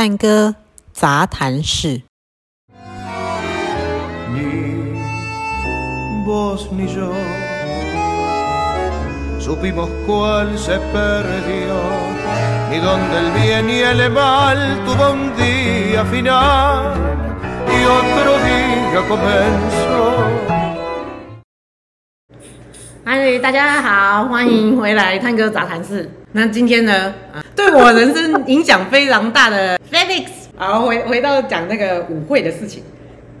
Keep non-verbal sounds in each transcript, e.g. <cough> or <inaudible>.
探戈杂谈室。嗨，大家好，欢迎回来探戈杂谈室。那今天呢，对我人生影响非常大的 Felix，好，回回到讲那个舞会的事情。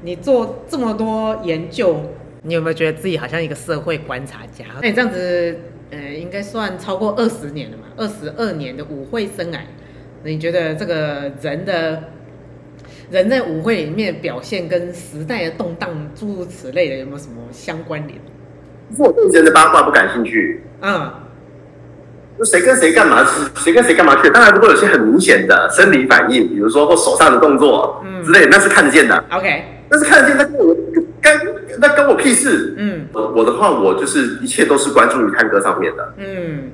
你做这么多研究，你有没有觉得自己好像一个社会观察家？那你这样子，呃，应该算超过二十年了嘛，二十二年的舞会生涯。你觉得这个人的，人在舞会里面表现跟时代的动荡诸如此类的，有没有什么相关联？我对人的八卦不感兴趣。嗯，就谁跟谁干嘛，谁跟谁干嘛去？当然，如果有些很明显的生理反应，比如说或手上的动作，嗯之类的，那是看得见的。OK，那是看得见，那跟我跟那跟我屁事。嗯，我我的话，我就是一切都是关注于探戈上面的。嗯，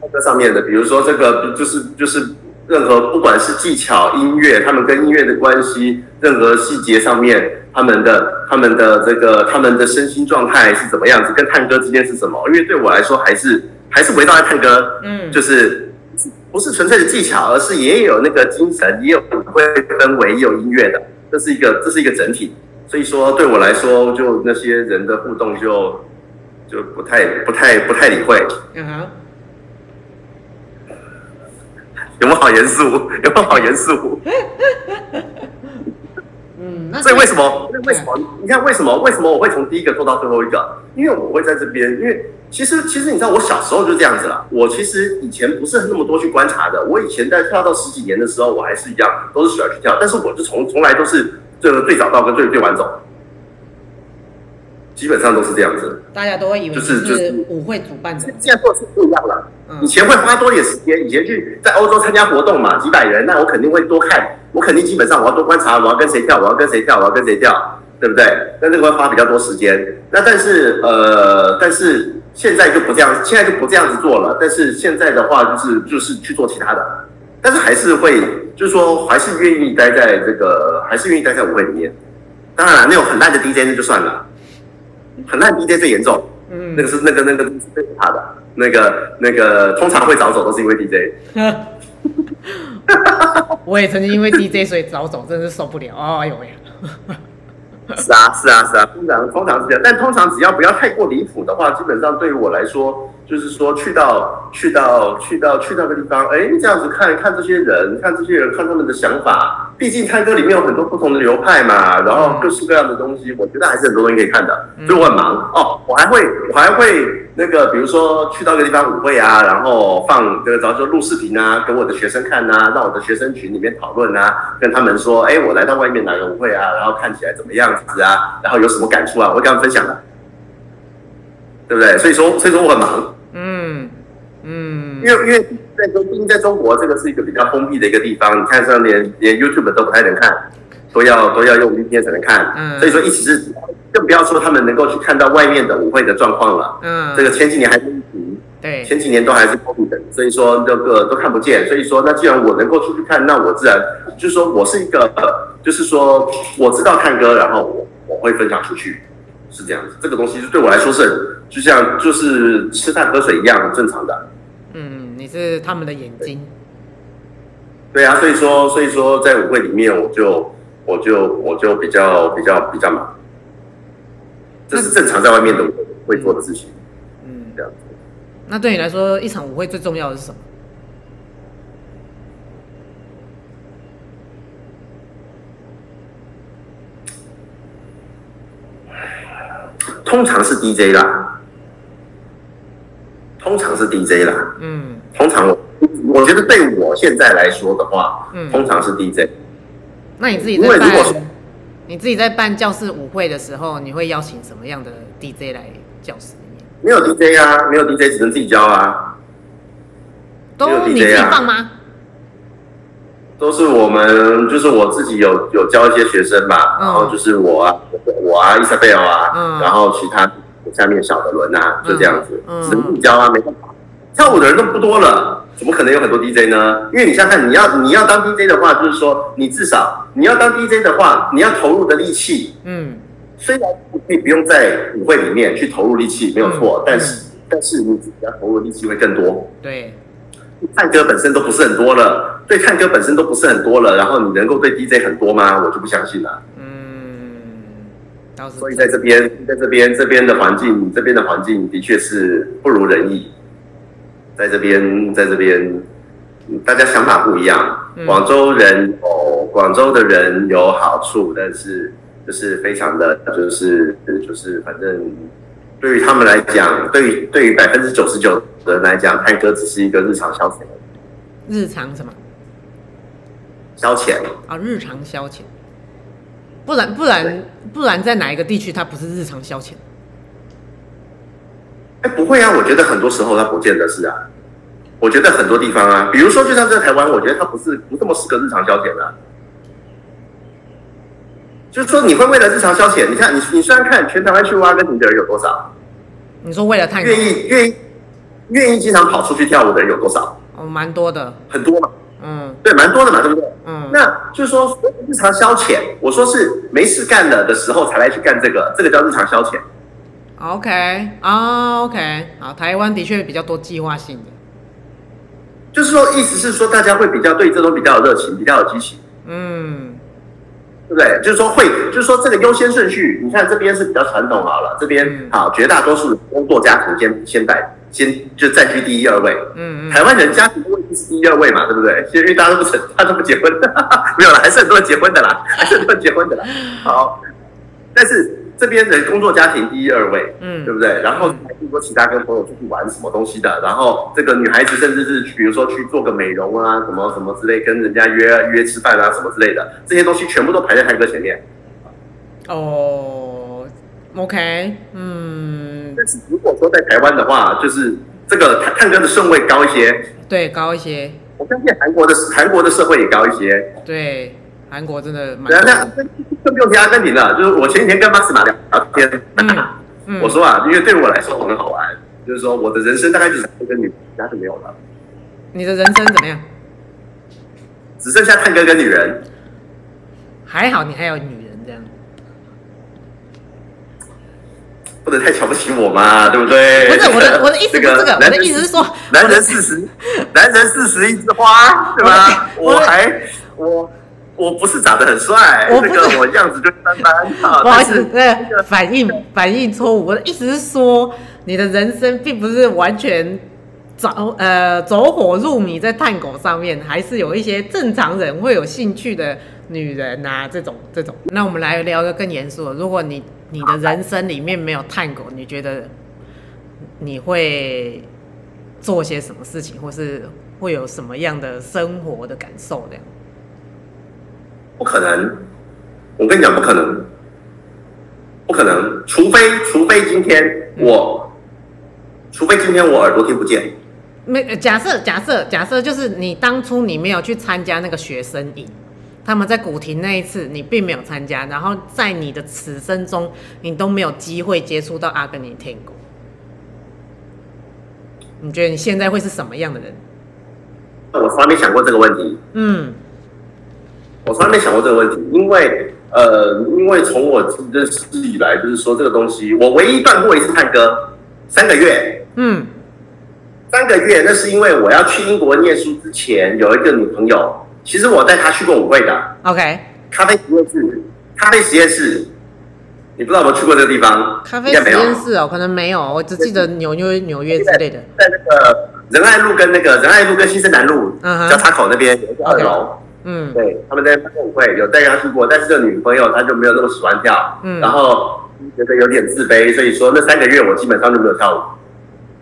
探戈上面的，比如说这个就是就是任何不管是技巧、音乐，他们跟音乐的关系，任何细节上面。他们的他们的这个他们的身心状态是怎么样子？跟探戈之间是什么？因为对我来说，还是还是围绕在探戈，嗯，就是不是纯粹的技巧，而是也有那个精神，也有舞会氛围，也有音乐的，这是一个这是一个整体。所以说，对我来说，就那些人的互动就就不太不太不太理会。嗯哼，有没有好严肃？有没有好严肃？<laughs> 所以为什么？为什么？你看为什么？为什么我会从第一个做到最后一个？因为我会在这边。因为其实其实你知道，我小时候就这样子了。我其实以前不是那么多去观察的。我以前在跳到十几年的时候，我还是一样都是喜欢去跳，但是我就从从来都是这个最早到跟最最晚走，基本上都是这样子。大家都会以为就是就是舞会主办者，现在做的是不一样了。以前会花多点时间，以前去在欧洲参加活动嘛，几百人，那我肯定会多看。我肯定基本上我要多观察，我要跟谁跳，我要跟谁跳，我要跟谁跳，对不对？那这个会花比较多时间。那但是呃，但是现在就不这样，现在就不这样子做了。但是现在的话，就是就是去做其他的，但是还是会，就是说还是愿意待在这个，还是愿意待在舞会里面。当然了，那种很烂的 DJ 那就算了，很烂 DJ 最严重，嗯，那个是那个那个是最可怕的，那个那个通常会早走都是因为 DJ。<laughs> <laughs> 我也曾经因为 DJ 所以早走，真的是受不了。哦，哎呦喂！<laughs> 是啊，是啊，是啊，通常通常是这样，但通常只要不要太过离谱的话，基本上对于我来说，就是说去到去到去到去到个地方，哎，这样子看看这些人，看这些人，看他们的想法。毕竟探戈里面有很多不同的流派嘛，然后各式各样的东西，我觉得还是很多东西可以看的。所以我很忙哦，我还会我还会那个，比如说去到一个地方舞会啊，然后放这个，然后就录视频啊，给我的学生看啊，让我的学生群里面讨论啊，跟他们说，哎，我来到外面哪个舞会啊，然后看起来怎么样子啊，然后有什么感触啊，我会跟他们分享的，对不对？所以说，所以说我很忙，嗯嗯，因为因为。在中，毕竟在中国，这个是一个比较封闭的一个地方。你看，上连连 YouTube 都不太能看，都要都要用 VPN 才能看。嗯，所以说，一起是更不要说他们能够去看到外面的舞会的状况了。嗯，这个前几年还是疫情，对，前几年都还是封闭的，所以说这个都看不见。所以说，那既然我能够出去看，那我自然就是说我是一个，就是说我知道看歌，然后我我会分享出去，是这样子。这个东西对我来说是就像就是吃饭喝水一样正常的。嗯你是他们的眼睛，对啊，所以说，所以说，在舞会里面，我就，我就，我就比较，比较，比较忙，这是正常在外面的会做的事情，嗯，这样子。那对你来说，一场舞会最重要的是什么？通常是 DJ 啦，通常是 DJ 啦，嗯。通常我我觉得对我现在来说的话，嗯，通常是 DJ。那你自己在办，你自己在办教室舞会的时候，你会邀请什么样的 DJ 来教室里面？没有 DJ 啊，没有 DJ，只能自己教啊。都你自己放吗？都是我们，就是我自己有有教一些学生吧，然后就是我啊，我啊，伊莎贝尔啊，然后其他下面小的轮啊，就这样子，只能自己教啊，没办法。跳舞的人都不多了，怎么可能有很多 DJ 呢？因为你想想看，你要你要当 DJ 的话，就是说你至少你要当 DJ 的话，你要投入的力气，嗯，虽然你不用在舞会里面去投入力气，没有错，嗯、但是、嗯、但是你自己要投入的力气会更多。对，唱歌本身都不是很多了，对唱歌本身都不是很多了，然后你能够对 DJ 很多吗？我就不相信了。嗯所以在这边，在这边，这边的环境，这边的环境的确是不如人意。在这边，在这边，大家想法不一样。广州人有广州的人有好处，但是就是非常的，就是就是反正对于他们来讲，对于对于百分之九十九的人来讲，泰哥只是一个日常消遣。日常什么？消遣啊，日常消遣。不然不然不然，在哪一个地区它不是日常消遣？哎，不会啊！我觉得很多时候它不见得是啊。我觉得很多地方啊，比如说就像在台湾，我觉得它不是不这么适合日常消遣啊。就是说，你会为了日常消遣，你看你你虽然看全台湾去挖根廷的人有多少？你说为了探戈，愿意愿意愿意经常跑出去跳舞的人有多少？哦，蛮多的，很多嘛。嗯，对，蛮多的嘛，对不对？嗯，那就是说日常消遣，我说是没事干了的时候才来去干这个，这个叫日常消遣。OK，啊，OK，好，台湾的确比较多计划性的，就是说意思是说大家会比较对这种比较有热情，比较有激情。嗯，对不对？就是说会，就是说这个优先顺序，你看这边是比较传统好了，这边好，绝大多数工作家庭先先带。先就占据第一二位，嗯，嗯，台湾人家庭的位置是第一二位嘛，对不对？因为大家都不成，他都不结婚的，<laughs> 没有了，还是很多人结婚的啦，还是很多人结婚的啦。好，但是这边的工作家庭第一二位，嗯，对不对？然后还听说其他跟朋友出去玩什么东西的，然后这个女孩子甚至是比如说去做个美容啊，什么什么之类，跟人家约约吃饭啊，什么之类的，这些东西全部都排在泰哥前面。哦，OK，嗯。但是如果说在台湾的话，就是这个探探哥的顺位高一些，对，高一些。我相信韩国的韩国的社会也高一些，对，韩国真的蛮。对啊，那更不用提阿根廷了。就是我前几天跟马斯马聊聊天，嗯，我说啊，因为对我来说很好玩，就是说我的人生大概就是一个女，其他就没有了。你的人生怎么样？只剩下探戈跟女人。还好你还有女人这样。不能太瞧不起我嘛，对不对？不是我的，我的意思是这个，我的意思是说，男人四十，男人四十一枝花，对吧？我还我我不是长得很帅，那个我样子就一般般。<laughs> 不好意思，那个反应反应错误。我的意思是说，你的人生并不是完全走呃走火入迷在探狗上面，还是有一些正常人会有兴趣的女人啊，这种这种。那我们来聊一个更严肃的，如果你。你的人生里面没有探狗，你觉得你会做些什么事情，或是会有什么样的生活的感受的？不可能，我跟你讲，不可能，不可能，除非除非今天我，嗯、除非今天我耳朵听不见。没，假设假设假设就是你当初你没有去参加那个学生营。他们在古亭那一次，你并没有参加，然后在你的此生中，你都没有机会接触到阿根廷天国。你觉得你现在会是什么样的人？我从来没想过这个问题。嗯，我从来没想过这个问题，因为呃，因为从我认识以来，就是说这个东西，我唯一断过一次探戈，三个月。嗯，三个月，那是因为我要去英国念书之前，有一个女朋友。其实我带她去过舞会的，OK，咖啡实验室，咖啡实验室，你不知道有没有去过这个地方？咖啡实验室哦，可能没有，我只记得纽约、纽约之类的，在那个仁爱路跟那个仁爱路跟新生南路交叉口那边有一个二楼，嗯，对，他们在办舞会，有带他去过，但是这女朋友她就没有那么喜欢跳，嗯，然后觉得有点自卑，所以说那三个月我基本上就没有跳舞。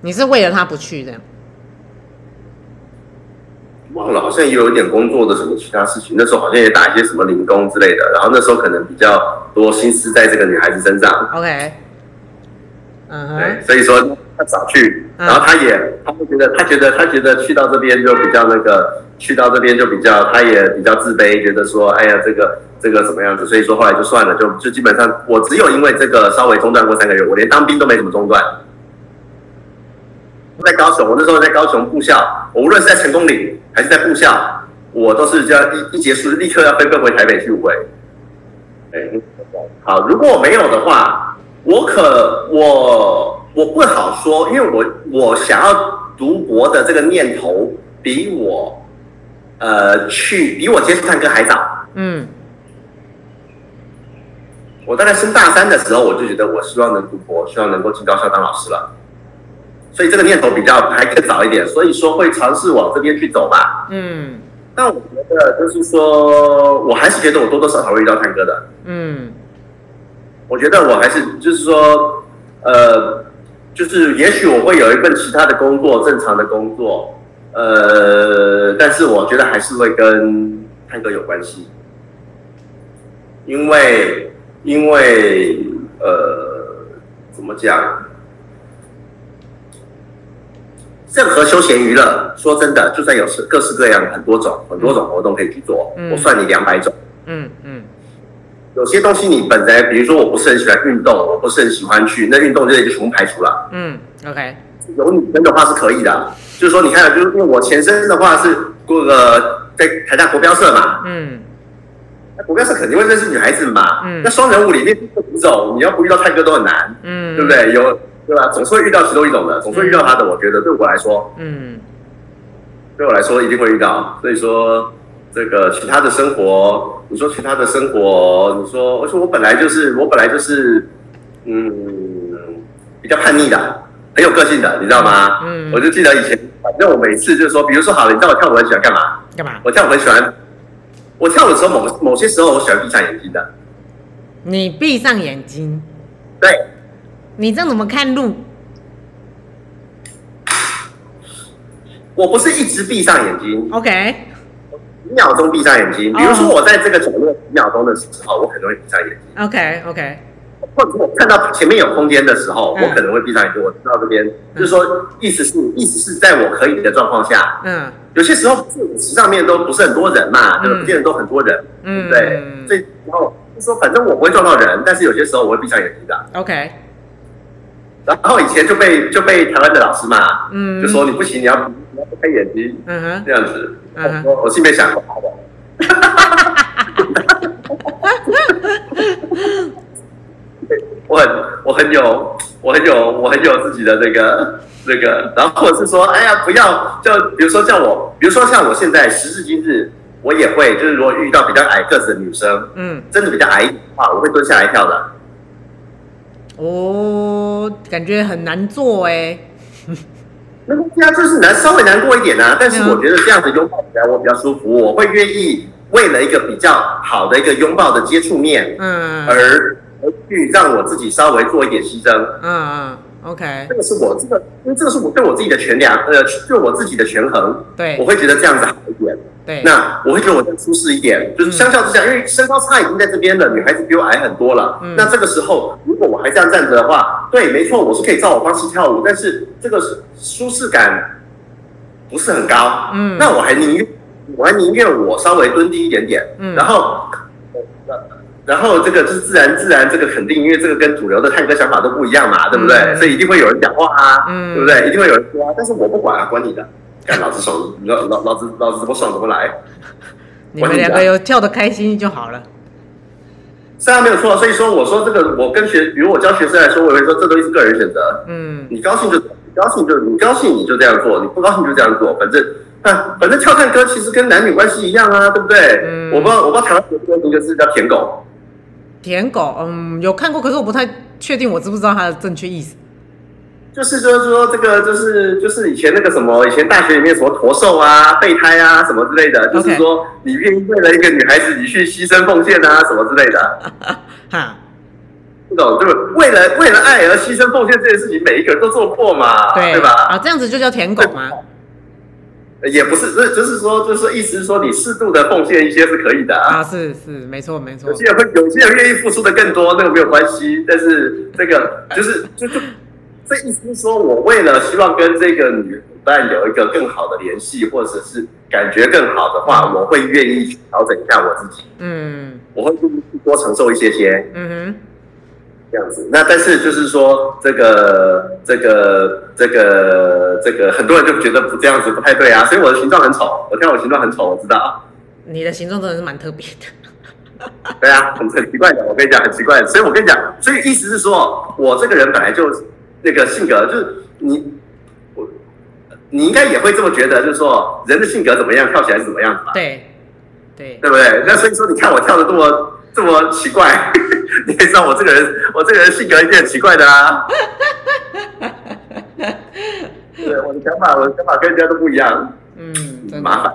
你是为了他不去这样？忘了，好像也有一点工作的什么其他事情。那时候好像也打一些什么零工之类的。然后那时候可能比较多心思在这个女孩子身上。OK，嗯哼，对，所以说他早去。然后他也，他会觉得，他觉得，他觉得去到这边就比较那个，去到这边就比较，他也比较自卑，觉得说，哎呀，这个这个怎么样子？所以说后来就算了，就就基本上我只有因为这个稍微中断过三个月，我连当兵都没怎么中断。在高雄，我那时候在高雄部校，我无论是在成功岭还是在部校，我都是这样一一结束立刻要飞奔回台北去舞会。哎，好，如果我没有的话，我可我我不好说，因为我我想要读博的这个念头比我呃去比我接触探戈还早。嗯。我大概升大三的时候，我就觉得我希望能读博，希望能够进高校当老师了。所以这个念头比较还更早一点，所以说会尝试往这边去走吧。嗯，但我觉得就是说，我还是觉得我多多少少会遇到探戈的。嗯，我觉得我还是就是说，呃，就是也许我会有一份其他的工作，正常的工作，呃，但是我觉得还是会跟探戈有关系，因为。因为呃，怎么讲？任何休闲娱乐，说真的，就算有各式各样很多种很多种活动可以去做，嗯、我算你两百种。嗯嗯。有些东西你本来，比如说我不是很喜欢运动，我不是很喜欢去，那运动这里就全部排除了。嗯，OK。有女生的话是可以的，就是说你看，就是因为我前身的话是过个在台大国标社嘛。嗯。那国标社肯定会认识女孩子嘛？嗯，那双人舞里面五种，你要不遇到泰哥都很难，嗯，对不对？有对吧？总是会遇到其中一种的，总是会遇到他的。嗯、我觉得对我来说，嗯，对我来说一定会遇到。所以说这个其他的生活，你说其他的生活，你说，而且我本来就是我本来就是嗯比较叛逆的，很有个性的，你知道吗？嗯，我就记得以前，反正我每次就是说，比如说好了，你知道我跳舞很喜欢干嘛？干嘛？我跳舞很喜欢。我跳舞的时候，某某些时候我喜欢闭上眼睛的。你闭上眼睛？对。你这样怎么看路？我不是一直闭上眼睛。OK。几秒钟闭上眼睛，比如说我在这个角落几秒钟的时候，我可能会闭上眼睛。OK OK。或者我看到前面有空间的时候，我可能会闭上眼睛。我知道这边，就是说，意思是意思是在我可以的状况下，嗯，有些时候舞池上面都不是很多人嘛，就是不见得都很多人，嗯，对，所以然后就说，反正我不会撞到人，但是有些时候我会闭上眼睛的。OK。然后以前就被就被台湾的老师骂，嗯，就说你不行，你要开眼睛，嗯哼，这样子，嗯，我我心里面想，好的。<laughs> 我很我很有我很有我很有自己的那个那个，然后或者是说，哎呀，不要，就比如说像我，比如说像我现在时至今日，我也会就是如果遇到比较矮个子的女生，嗯，真的比较矮的话，我会蹲下来跳的。哦，感觉很难做哎。那对啊就是难，稍微难过一点啊。但是我觉得这样子拥抱起来我比较舒服，我会愿意为了一个比较好的一个拥抱的接触面，嗯，而。去让我自己稍微做一点牺牲，嗯嗯，OK，这个是我这个，因为这个是我对我自己的权量，呃，对我自己的权衡，对，我会觉得这样子好对，那我会觉得我更舒适一点，就是相较之下，因为身高差已经在这边了，女孩子比我矮很多了，嗯，那这个时候如果我还这样站着的话，对，没错，我是可以照我方式跳舞，但是这个舒适感不是很高，嗯，那我还宁愿我还宁愿我稍微蹲低一点点，嗯，然后。然后这个就是自然自然这个肯定，因为这个跟主流的探戈想法都不一样嘛，对不对？嗯、所以一定会有人讲话啊，嗯、对不对？一定会有人说啊，但是我不管啊，管你的，干老子爽，老老老子老子怎么爽怎么来。<laughs> 你们两个有跳的开心就好了。是啊，没有错。所以说，我说这个，我跟学，比如我教学生来说，我会说这东西是个人选择。嗯，你高兴就你高兴就你高兴你就这样做，你不高兴就这样做，反正啊，反正跳探歌其实跟男女关系一样啊，对不对？嗯，我不知道我不知道台湾有没有一个字叫舔狗。舔狗，嗯，有看过，可是我不太确定，我知不知道它的正确意思。就是说说这个，就是就是以前那个什么，以前大学里面什么驼兽啊、备胎啊什么之类的，就是说你愿意为了一个女孩子，你去牺牲奉献啊什么之类的。<laughs> 哈，不懂，就是？为了为了爱而牺牲奉献这件事情，每一个人都做过嘛，对，对吧？啊，这样子就叫舔狗吗？也不是，是就是说，就是意思是说，你适度的奉献一些是可以的啊。啊，是是，没错没错。有些人会，有些人愿意付出的更多，那个没有关系。但是这个就是，就就这意思是说，我为了希望跟这个女伙伴有一个更好的联系，或者是感觉更好的话，我会愿意去调整一下我自己。嗯，我会愿意去多承受一些些。嗯哼。这样子。那但是就是说，这个这个这个这个很多人就觉得不这样子不太对啊。所以我的形状很丑，我看我形状很丑，我知道。你的形状真的是蛮特别的。对啊，很很奇怪的，我跟你讲，很奇怪的。所以我跟你讲，所以意思是说，我这个人本来就那个性格，就是你我你应该也会这么觉得，就是说人的性格怎么样，跳起来是怎么样子吧？对对，对不对？那所以说，你看我跳的这么这么奇怪，<laughs> 你也知道我这个人，我这个人性格一定很奇怪的啊。<laughs> 对，我的想法，我的想法跟人家都不一样，嗯，很麻烦。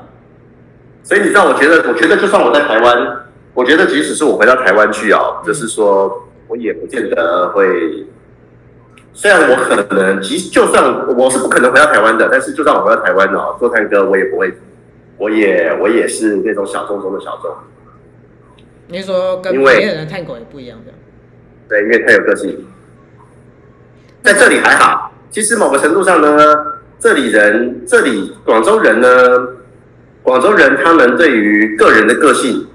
所以你知道，我觉得，我觉得就算我在台湾。我觉得，即使是我回到台湾去哦，就是说，我也不见得会。虽然我可能，即就算我是不可能回到台湾的，但是就算我回到台湾哦，做探戈我也不会，我也我也是那种小众中的小众。你说跟别人的探戈也不一样的？对，因为太有个性。在这里还好，其实某个程度上呢，这里人，这里广州人呢，广州人他们对于个人的个性。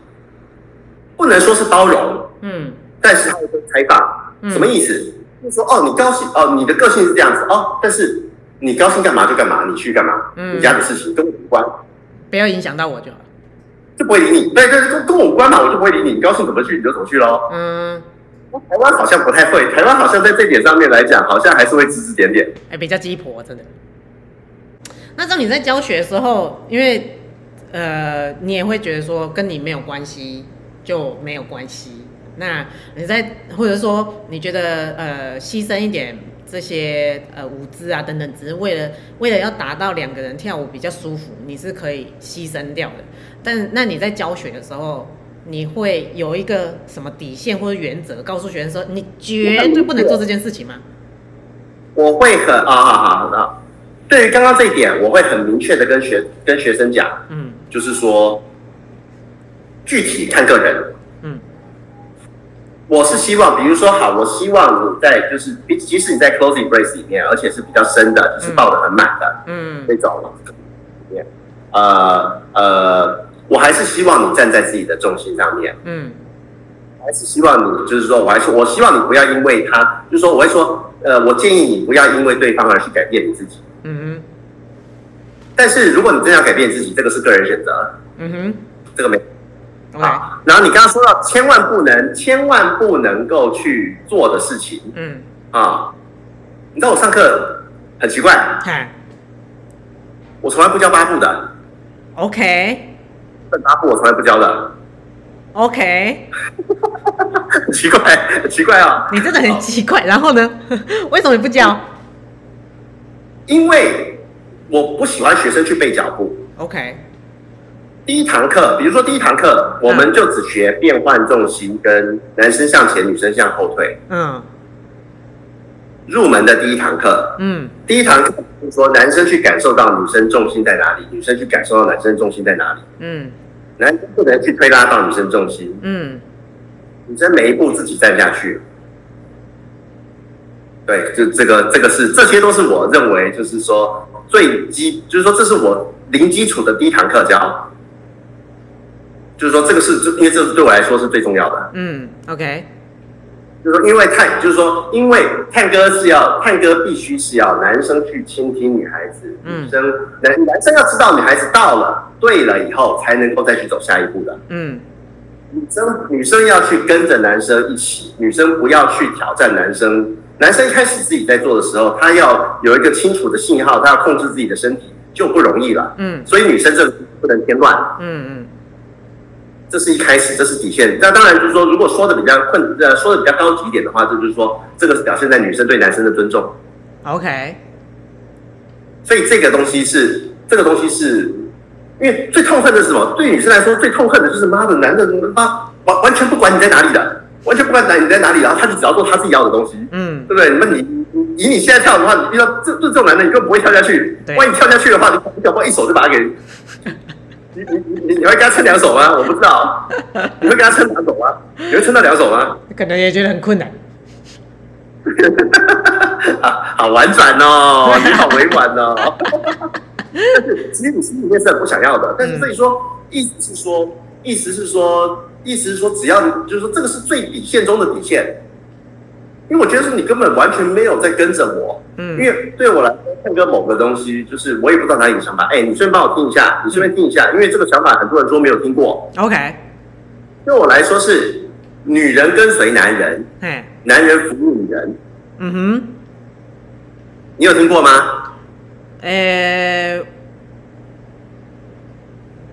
不能说是包容，嗯，但是他会开放，嗯、什么意思？就说，哦，你高兴，哦，你的个性是这样子，哦，但是你高兴干嘛就干嘛，你去干嘛，嗯，你家的事情跟我无关，不要影响到我就好，就不会理你。对对，跟跟我无关嘛，我就不会理你，你高兴怎么去你就怎么去喽。嗯，台湾好像不太会，台湾好像在这点上面来讲，好像还是会指指点点，哎，比较鸡婆，真的。那当你在教学的时候，因为呃，你也会觉得说跟你没有关系。就没有关系。那你在或者说你觉得呃牺牲一点这些呃舞姿啊等等，只是为了为了要达到两个人跳舞比较舒服，你是可以牺牲掉的。但那你在教学的时候，你会有一个什么底线或者原则，告诉学生说你绝对不能做这件事情吗？我会很啊好好好，对于刚刚这一点，我会很明确的跟学跟学生讲，嗯，就是说。具体看个人，嗯，我是希望，比如说，好，我希望你在就是，即使你在 closing brace 里面，而且是比较深的，就是抱得很满的，嗯，那种里面，呃呃，我还是希望你站在自己的重心上面，嗯，还是希望你，就是说，我还是我希望你不要因为他，就是说，我会说，呃，我建议你不要因为对方而去改变你自己，嗯哼，但是如果你真要改变自己，这个是个人选择，嗯哼，这个没。好然后你刚刚说到千万不能、千万不能够去做的事情，嗯，啊，你知道我上课很奇怪，嗯，我从来不教八步的，OK，<laughs> 八步我从来不教的，OK，<laughs> 很奇怪，很奇怪啊，你真的很奇怪。然后呢，<laughs> 为什么你不教？因为我不喜欢学生去背脚步，OK。第一堂课，比如说第一堂课，我们就只学变换重心，跟男生向前，女生向后退。嗯。入门的第一堂课，嗯，第一堂课就是说男生去感受到女生重心在哪里，女生去感受到男生重心在哪里。嗯。男生不能去推拉到女生重心。嗯。女生每一步自己站下去。对，就这个，这个是，这些都是我认为就是说最基，就是说这是我零基础的第一堂课教。就是说，这个是，因为这是对我来说是最重要的。嗯，OK。就是说，因为探，就是说，因为探戈是要探戈，必须是要男生去倾听女孩子，女生男男生要知道女孩子到了对了以后，才能够再去走下一步的。嗯，女生女生要去跟着男生一起，女生不要去挑战男生。男生一开始自己在做的时候，他要有一个清楚的信号，他要控制自己的身体就不容易了。嗯，所以女生这不能添乱。嗯嗯。这是一开始，这是底线。那当然就是说，如果说的比较困，呃，说的比较高级一点的话，这就是说，这个是表现在女生对男生的尊重。OK。所以这个东西是，这个东西是，因为最痛恨的是什么？对女生来说，最痛恨的就是妈的，男的妈完完全不管你在哪里的，完全不管男你在哪里，然后他就只要做他自己要的东西，嗯，对不对？那你你以你现在跳的话，你遇到这这这种男的，你根本不会跳下去。万一跳下去的话，你你搞不好一手就把他给。你你你你会跟他撑两手吗？我不知道，你会跟他撑两手吗？你会撑到两手吗？可能也觉得很困难。好 <laughs> 好婉转哦，你好委婉哦。但是其实你心里面是很不想要的，但是所以说，意思是说，意思是说，意思是说，只要就是说，这个是最底线中的底线。因为我觉得是你根本完全没有在跟着我。嗯，因为对我来说，看个某个东西，就是我也不知道哪里有想法。哎，你顺便帮我听一下，你顺便听一下，因为这个想法很多人说没有听过。OK，对我来说是女人跟随男人，哎，男人服务女人。嗯哼，你有听过吗？呃，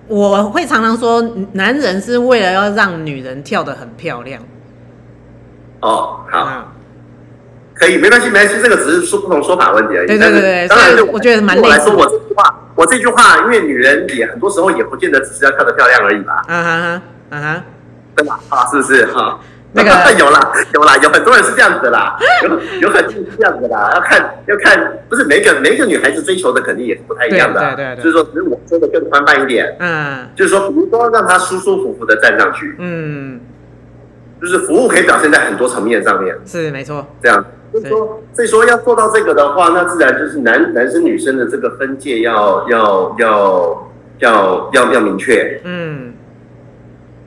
我会常常说，男人是为了要让女人跳得很漂亮。哦，好。嗯可以，没关系，没关系，这个只是说不同说法问题而已。对对对对，当然，我觉得蛮累。来说，我这句话，我这句话，因为女人也很多时候也不见得只是要跳得漂亮而已吧。啊哈哈，啊哈，对吧？啊，是不是哈？那个 <laughs> 有啦，有啦，有很多人是这样子的啦，有有很多人是这样子的啦。要看要看，不是每个每一个女孩子追求的肯定也是不太一样的。对对对。就是说，只是我说的更宽泛一点。嗯。就是说，比如说让她舒舒服服的站上去。嗯。就是服务可以表现在很多层面上面。是没错。这样。所以说，所以说要做到这个的话，那自然就是男男生女生的这个分界要要要要要要明确。嗯，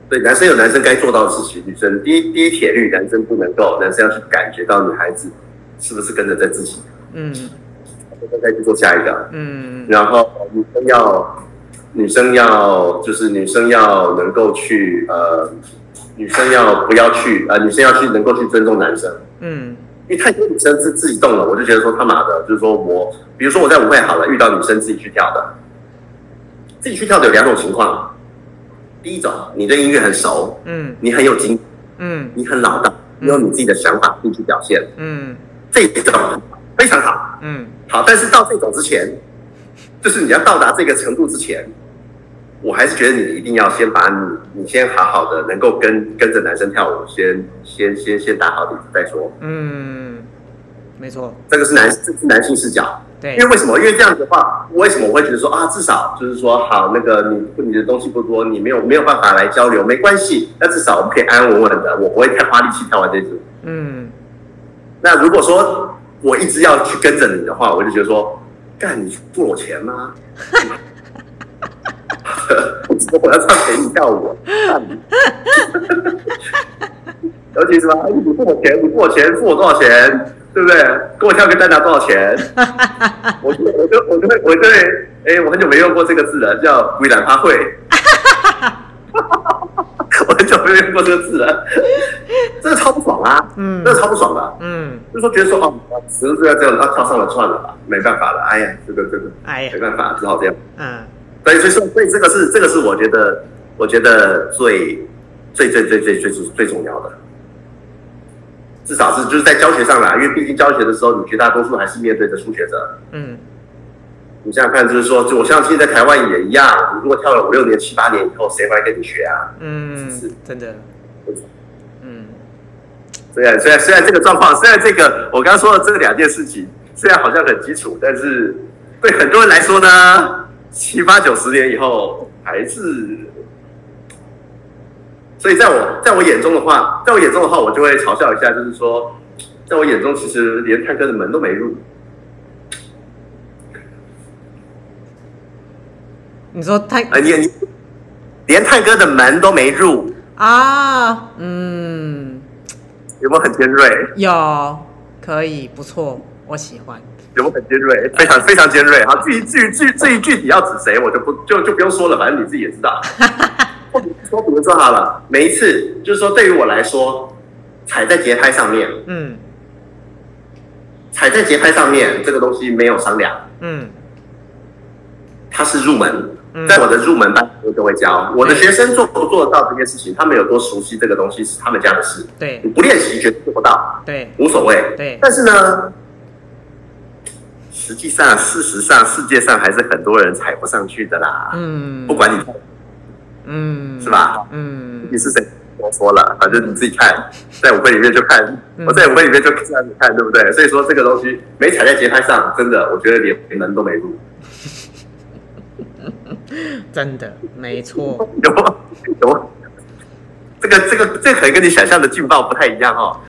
对，男生有男生该做到的事情，女生第一第一铁律，男生不能够，男生要去感觉到女孩子是不是跟着在自己。嗯，再去做下一个。嗯，然后女生要女生要就是女生要能够去呃，女生要不要去呃，女生要去能够去尊重男生。嗯。因为太多女生是自己动了，我就觉得说他妈的，就是说我，比如说我在舞会好了，遇到女生自己去跳的，自己去跳的有两种情况。第一种，你对音乐很熟，嗯，你很有经验，嗯，你很老道，你有你自己的想法进去表现，嗯，这种非常好，嗯，好，但是到这种之前，就是你要到达这个程度之前。我还是觉得你一定要先把你，你先好好的能够跟跟着男生跳舞，先先先先打好底子再说。嗯，没错，这个是男，这是男性视角。对，因为为什么？因为这样子的话，为什么我会觉得说啊，至少就是说好，那个你你的东西不多，你没有没有办法来交流，没关系。那至少我们可以安安稳稳的，我不会太花力气跳完这支。嗯，那如果说我一直要去跟着你的话，我就觉得说，干，你付我钱吗？<laughs> 我要唱给你跳舞，<laughs> 尤其是吧？哎，你付我钱，你付我钱，付我多少钱，对不对？跟我跳个蛋拿多少钱？我就我就我就会我就会，哎，我很久没用过这个字了，叫“微懒趴会”。<laughs> 我很久没有用过这个字了，这个超不爽啊！嗯，这个超不爽的。嗯，就说觉得说哦，只是要这样，他跳上了算了吧，没办法了。哎呀，这个这个，哎呀，没办法，只好这样。嗯。所以，所以说，所以这个是，这个是我觉得，我觉得最，最最最最最最最重要的，至少是就是在教学上啦，因为毕竟教学的时候，你绝大多数还是面对着初学者。嗯。你想想看，就是说，就我相信在台湾也一样，你如果跳了五六年、七八年以后，谁会来跟你学啊？嗯，是真的。嗯。虽然虽然虽然这个状况，虽然这个我刚刚说的这两件事情，虽然好像很基础，但是对很多人来说呢？七八九十年以后还是，所以在我在我眼中的话，在我眼中的话，我就会嘲笑一下，就是说，在我眼中，其实连探戈的门都没入。你说探呃，你你连探戈的门都没入啊？嗯，有没有很尖锐？有，可以，不错，我喜欢。有很尖锐？非常非常尖锐。好，至于至于至于至于具体要指谁，我就不就就不用说了，反正你自己也知道。<laughs> 或者说，比如说好了，每一次就是说，对于我来说，踩在节拍上面，嗯，踩在节拍上面这个东西没有商量，嗯，它是入门，在我的入门班我都会教。我的学生做不做得到这件事情，他们有多熟悉这个东西是他们家的事，对，你不练习绝对做不到，对，无所谓，对，但是呢。实际上，事实上，世界上还是很多人踩不上去的啦。嗯，不管你，嗯，是吧？嗯，你是谁？我说了，反正你自己看，<laughs> 在舞会里面就看，我在舞会里面就让你看，对不对？所以说这个东西没踩在节拍上，真的，我觉得连门都没入。<laughs> 真的，没错。<laughs> 有有，这个这个这个可能跟你想象的劲爆不太一样哦。